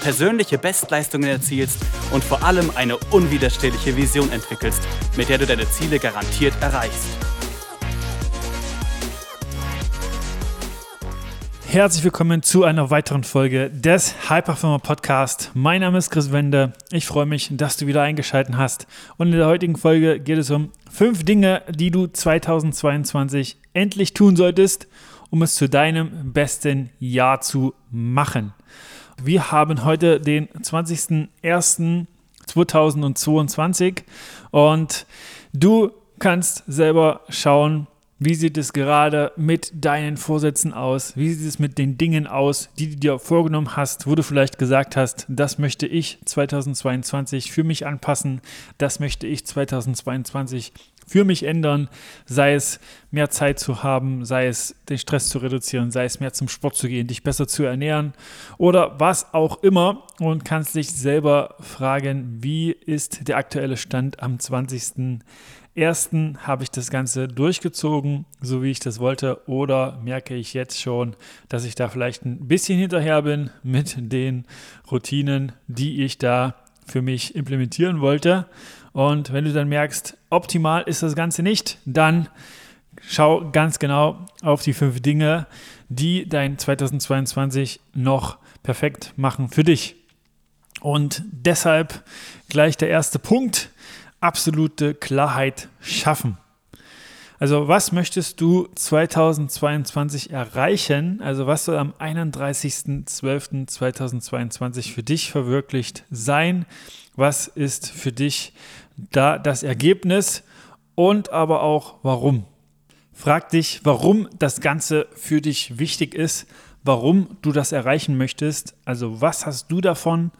persönliche Bestleistungen erzielst und vor allem eine unwiderstehliche Vision entwickelst, mit der du deine Ziele garantiert erreichst. Herzlich willkommen zu einer weiteren Folge des Hyperfirma Podcast. Mein Name ist Chris Wende. Ich freue mich, dass du wieder eingeschaltet hast. Und in der heutigen Folge geht es um fünf Dinge, die du 2022 endlich tun solltest, um es zu deinem besten Jahr zu machen. Wir haben heute den 20.01.2022 und du kannst selber schauen, wie sieht es gerade mit deinen Vorsätzen aus? Wie sieht es mit den Dingen aus, die du dir vorgenommen hast, wo du vielleicht gesagt hast, das möchte ich 2022 für mich anpassen, das möchte ich 2022 für mich ändern, sei es mehr Zeit zu haben, sei es den Stress zu reduzieren, sei es mehr zum Sport zu gehen, dich besser zu ernähren oder was auch immer und kannst dich selber fragen, wie ist der aktuelle Stand am 20. Ersten habe ich das Ganze durchgezogen, so wie ich das wollte, oder merke ich jetzt schon, dass ich da vielleicht ein bisschen hinterher bin mit den Routinen, die ich da für mich implementieren wollte. Und wenn du dann merkst, optimal ist das Ganze nicht, dann schau ganz genau auf die fünf Dinge, die dein 2022 noch perfekt machen für dich. Und deshalb gleich der erste Punkt, absolute Klarheit schaffen. Also was möchtest du 2022 erreichen? Also was soll am 31.12.2022 für dich verwirklicht sein? Was ist für dich da das Ergebnis und aber auch warum? Frag dich, warum das Ganze für dich wichtig ist, warum du das erreichen möchtest. Also was hast du davon?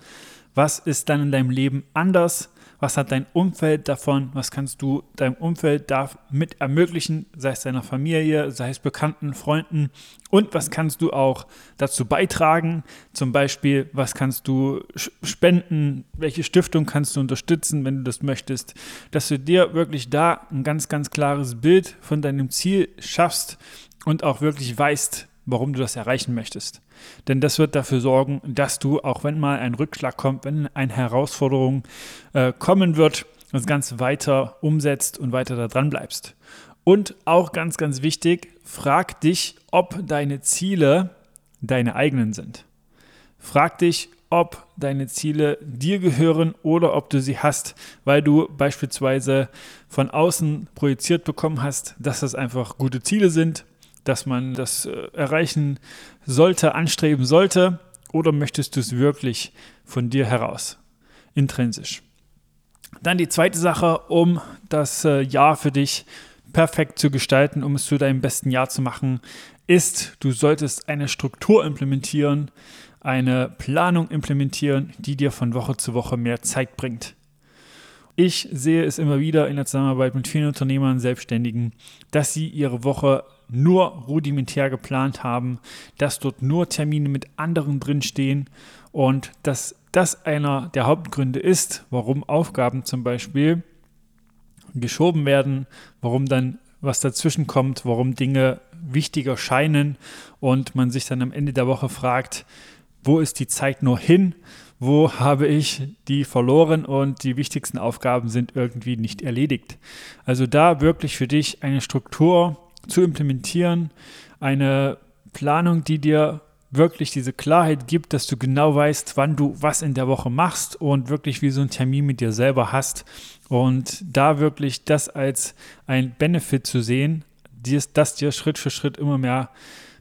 Was ist dann in deinem Leben anders? Was hat dein Umfeld davon? Was kannst du deinem Umfeld damit ermöglichen, sei es deiner Familie, sei es Bekannten, Freunden? Und was kannst du auch dazu beitragen? Zum Beispiel, was kannst du spenden? Welche Stiftung kannst du unterstützen, wenn du das möchtest? Dass du dir wirklich da ein ganz, ganz klares Bild von deinem Ziel schaffst und auch wirklich weißt, warum du das erreichen möchtest. Denn das wird dafür sorgen, dass du, auch wenn mal ein Rückschlag kommt, wenn eine Herausforderung äh, kommen wird, das Ganze weiter umsetzt und weiter da dran bleibst. Und auch ganz, ganz wichtig, frag dich, ob deine Ziele deine eigenen sind. Frag dich, ob deine Ziele dir gehören oder ob du sie hast, weil du beispielsweise von außen projiziert bekommen hast, dass das einfach gute Ziele sind dass man das äh, erreichen sollte, anstreben sollte? Oder möchtest du es wirklich von dir heraus, intrinsisch? Dann die zweite Sache, um das äh, Jahr für dich perfekt zu gestalten, um es zu deinem besten Jahr zu machen, ist, du solltest eine Struktur implementieren, eine Planung implementieren, die dir von Woche zu Woche mehr Zeit bringt. Ich sehe es immer wieder in der Zusammenarbeit mit vielen Unternehmern, Selbstständigen, dass sie ihre Woche nur rudimentär geplant haben, dass dort nur Termine mit anderen drinstehen und dass das einer der Hauptgründe ist, warum Aufgaben zum Beispiel geschoben werden, warum dann was dazwischen kommt, warum Dinge wichtiger scheinen und man sich dann am Ende der Woche fragt, wo ist die Zeit nur hin? Wo habe ich die verloren und die wichtigsten Aufgaben sind irgendwie nicht erledigt? Also da wirklich für dich eine Struktur zu implementieren, eine Planung, die dir wirklich diese Klarheit gibt, dass du genau weißt, wann du was in der Woche machst und wirklich wie so ein Termin mit dir selber hast und da wirklich das als ein Benefit zu sehen, das dir Schritt für Schritt immer mehr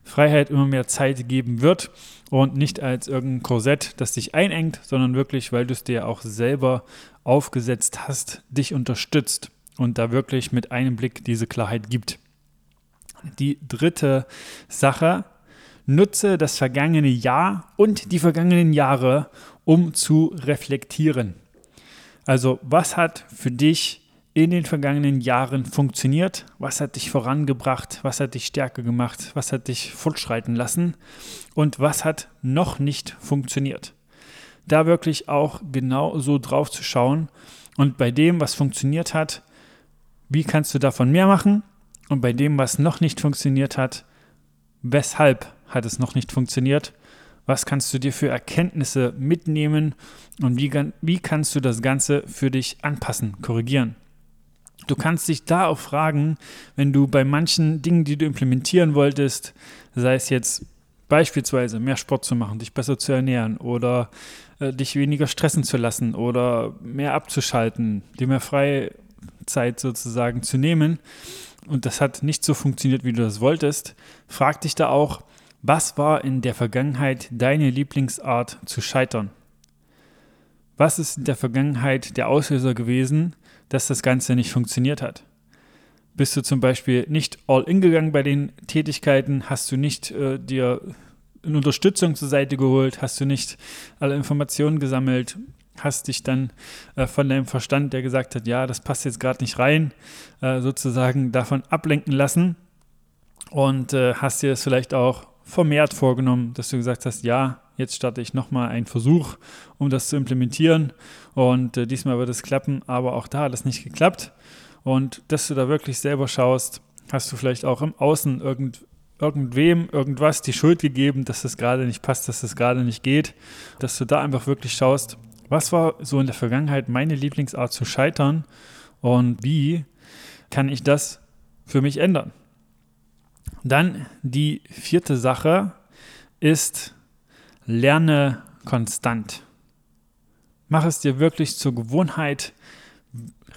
Freiheit, immer mehr Zeit geben wird und nicht als irgendein Korsett, das dich einengt, sondern wirklich, weil du es dir auch selber aufgesetzt hast, dich unterstützt und da wirklich mit einem Blick diese Klarheit gibt. Die dritte Sache, nutze das vergangene Jahr und die vergangenen Jahre, um zu reflektieren. Also was hat für dich in den vergangenen Jahren funktioniert? Was hat dich vorangebracht? Was hat dich stärker gemacht? Was hat dich fortschreiten lassen? Und was hat noch nicht funktioniert? Da wirklich auch genau so drauf zu schauen und bei dem, was funktioniert hat, wie kannst du davon mehr machen? Und bei dem, was noch nicht funktioniert hat, weshalb hat es noch nicht funktioniert? Was kannst du dir für Erkenntnisse mitnehmen und wie, wie kannst du das Ganze für dich anpassen, korrigieren? Du kannst dich da auch fragen, wenn du bei manchen Dingen, die du implementieren wolltest, sei es jetzt beispielsweise mehr Sport zu machen, dich besser zu ernähren oder äh, dich weniger stressen zu lassen oder mehr abzuschalten, dir mehr Freizeit sozusagen zu nehmen und das hat nicht so funktioniert, wie du das wolltest, frag dich da auch, was war in der Vergangenheit deine Lieblingsart zu scheitern? Was ist in der Vergangenheit der Auslöser gewesen, dass das Ganze nicht funktioniert hat. Bist du zum Beispiel nicht all in gegangen bei den Tätigkeiten, hast du nicht äh, dir eine Unterstützung zur Seite geholt, hast du nicht alle Informationen gesammelt, hast dich dann äh, von deinem Verstand, der gesagt hat, ja, das passt jetzt gerade nicht rein, äh, sozusagen davon ablenken lassen. Und äh, hast dir das vielleicht auch vermehrt vorgenommen, dass du gesagt hast, ja, jetzt starte ich nochmal einen Versuch, um das zu implementieren. Und äh, diesmal wird es klappen, aber auch da hat es nicht geklappt. Und dass du da wirklich selber schaust, hast du vielleicht auch im Außen irgend, irgendwem irgendwas die Schuld gegeben, dass das gerade nicht passt, dass das gerade nicht geht, dass du da einfach wirklich schaust, was war so in der Vergangenheit meine Lieblingsart zu scheitern und wie kann ich das für mich ändern? Dann die vierte Sache ist, lerne konstant. Mach es dir wirklich zur Gewohnheit,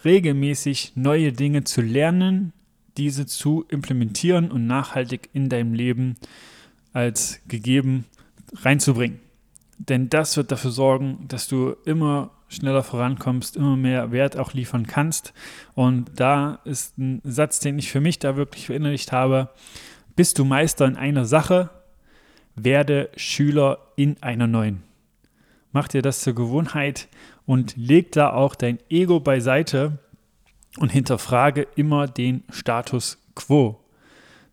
regelmäßig neue Dinge zu lernen, diese zu implementieren und nachhaltig in deinem Leben als gegeben reinzubringen. Denn das wird dafür sorgen, dass du immer schneller vorankommst, immer mehr Wert auch liefern kannst. Und da ist ein Satz, den ich für mich da wirklich verinnerlicht habe. Bist du Meister in einer Sache, werde Schüler in einer neuen. Mach dir das zur Gewohnheit und leg da auch dein Ego beiseite und hinterfrage immer den Status quo.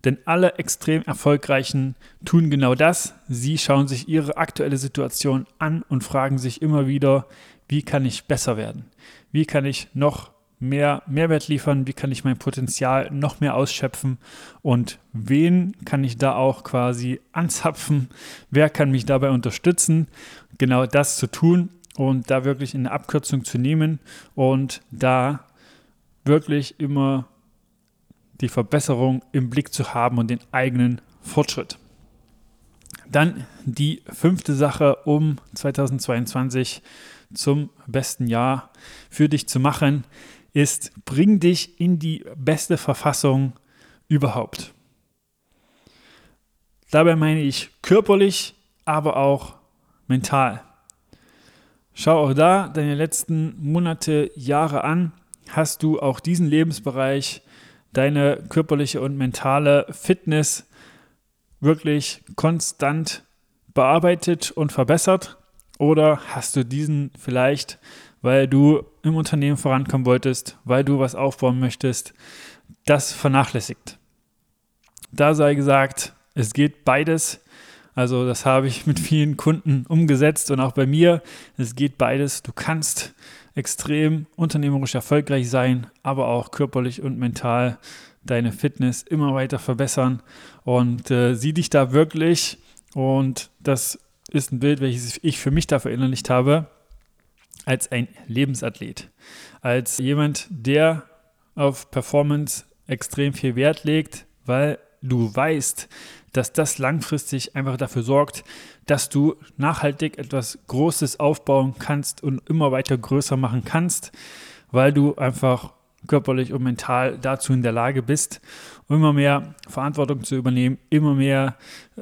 Denn alle extrem erfolgreichen tun genau das. Sie schauen sich ihre aktuelle Situation an und fragen sich immer wieder, wie kann ich besser werden? Wie kann ich noch mehr Mehrwert liefern, wie kann ich mein Potenzial noch mehr ausschöpfen und wen kann ich da auch quasi anzapfen, wer kann mich dabei unterstützen, genau das zu tun und da wirklich eine Abkürzung zu nehmen und da wirklich immer die Verbesserung im Blick zu haben und den eigenen Fortschritt. Dann die fünfte Sache, um 2022 zum besten Jahr für dich zu machen, ist, bring dich in die beste Verfassung überhaupt. Dabei meine ich körperlich, aber auch mental. Schau auch da deine letzten Monate, Jahre an. Hast du auch diesen Lebensbereich, deine körperliche und mentale Fitness wirklich konstant bearbeitet und verbessert? Oder hast du diesen vielleicht weil du im Unternehmen vorankommen wolltest, weil du was aufbauen möchtest, das vernachlässigt. Da sei gesagt, es geht beides. Also das habe ich mit vielen Kunden umgesetzt und auch bei mir. Es geht beides. Du kannst extrem unternehmerisch erfolgreich sein, aber auch körperlich und mental deine Fitness immer weiter verbessern und äh, sieh dich da wirklich. Und das ist ein Bild, welches ich für mich da verinnerlicht habe als ein Lebensathlet, als jemand, der auf Performance extrem viel Wert legt, weil du weißt, dass das langfristig einfach dafür sorgt, dass du nachhaltig etwas Großes aufbauen kannst und immer weiter größer machen kannst, weil du einfach körperlich und mental dazu in der Lage bist, immer mehr Verantwortung zu übernehmen, immer mehr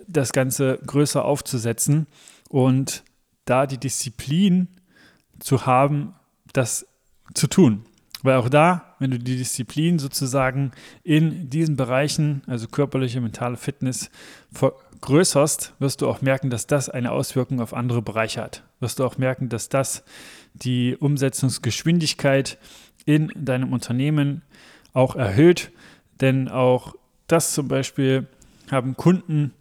das Ganze größer aufzusetzen und da die Disziplin zu haben, das zu tun. Weil auch da, wenn du die Disziplin sozusagen in diesen Bereichen, also körperliche, mentale Fitness, vergrößerst, wirst du auch merken, dass das eine Auswirkung auf andere Bereiche hat. Wirst du auch merken, dass das die Umsetzungsgeschwindigkeit in deinem Unternehmen auch erhöht. Denn auch das zum Beispiel haben Kunden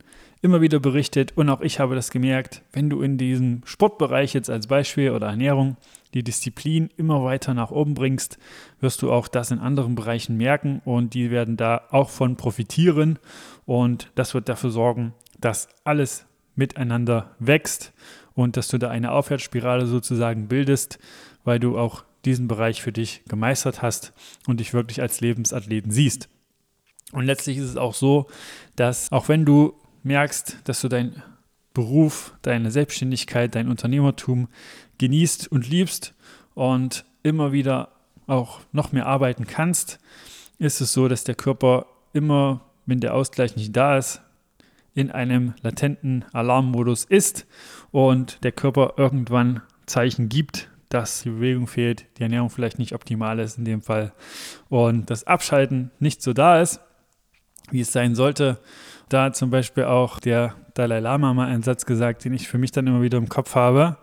immer wieder berichtet und auch ich habe das gemerkt, wenn du in diesem Sportbereich jetzt als Beispiel oder Ernährung die Disziplin immer weiter nach oben bringst, wirst du auch das in anderen Bereichen merken und die werden da auch von profitieren und das wird dafür sorgen, dass alles miteinander wächst und dass du da eine Aufwärtsspirale sozusagen bildest, weil du auch diesen Bereich für dich gemeistert hast und dich wirklich als Lebensathleten siehst. Und letztlich ist es auch so, dass auch wenn du merkst, dass du deinen Beruf, deine Selbstständigkeit, dein Unternehmertum genießt und liebst und immer wieder auch noch mehr arbeiten kannst, ist es so, dass der Körper immer, wenn der Ausgleich nicht da ist, in einem latenten Alarmmodus ist und der Körper irgendwann Zeichen gibt, dass die Bewegung fehlt, die Ernährung vielleicht nicht optimal ist in dem Fall und das Abschalten nicht so da ist, wie es sein sollte. Da hat zum Beispiel auch der Dalai Lama mal einen Satz gesagt, den ich für mich dann immer wieder im Kopf habe.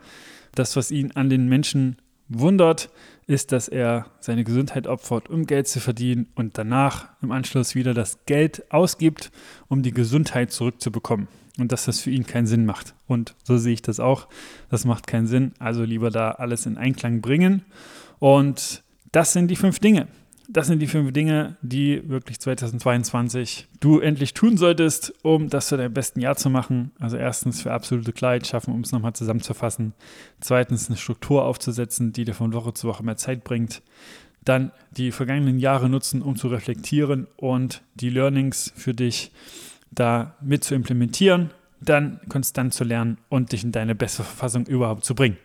Das, was ihn an den Menschen wundert, ist, dass er seine Gesundheit opfert, um Geld zu verdienen und danach im Anschluss wieder das Geld ausgibt, um die Gesundheit zurückzubekommen. Und dass das für ihn keinen Sinn macht. Und so sehe ich das auch. Das macht keinen Sinn. Also lieber da alles in Einklang bringen. Und das sind die fünf Dinge, das sind die fünf Dinge, die wirklich 2022 du endlich tun solltest, um das zu deinem besten Jahr zu machen. Also erstens für absolute Klarheit schaffen, um es nochmal zusammenzufassen. Zweitens eine Struktur aufzusetzen, die dir von Woche zu Woche mehr Zeit bringt. Dann die vergangenen Jahre nutzen, um zu reflektieren und die Learnings für dich da mit zu implementieren. Dann konstant zu lernen und dich in deine beste Verfassung überhaupt zu bringen.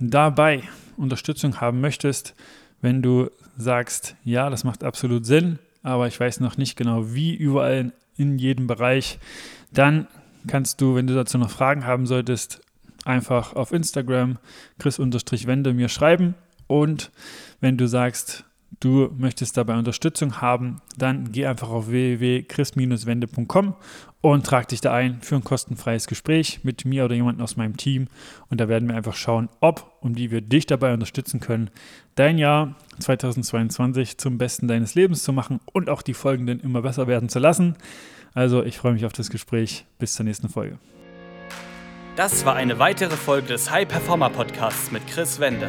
Dabei Unterstützung haben möchtest, wenn du sagst, ja, das macht absolut Sinn, aber ich weiß noch nicht genau, wie überall in jedem Bereich, dann kannst du, wenn du dazu noch Fragen haben solltest, einfach auf Instagram chris-wende mir schreiben. Und wenn du sagst, du möchtest dabei Unterstützung haben, dann geh einfach auf www.chris-wende.com und trag dich da ein für ein kostenfreies Gespräch mit mir oder jemandem aus meinem Team. Und da werden wir einfach schauen, ob und wie wir dich dabei unterstützen können, dein Jahr 2022 zum Besten deines Lebens zu machen und auch die folgenden immer besser werden zu lassen. Also ich freue mich auf das Gespräch. Bis zur nächsten Folge. Das war eine weitere Folge des High Performer Podcasts mit Chris Wende.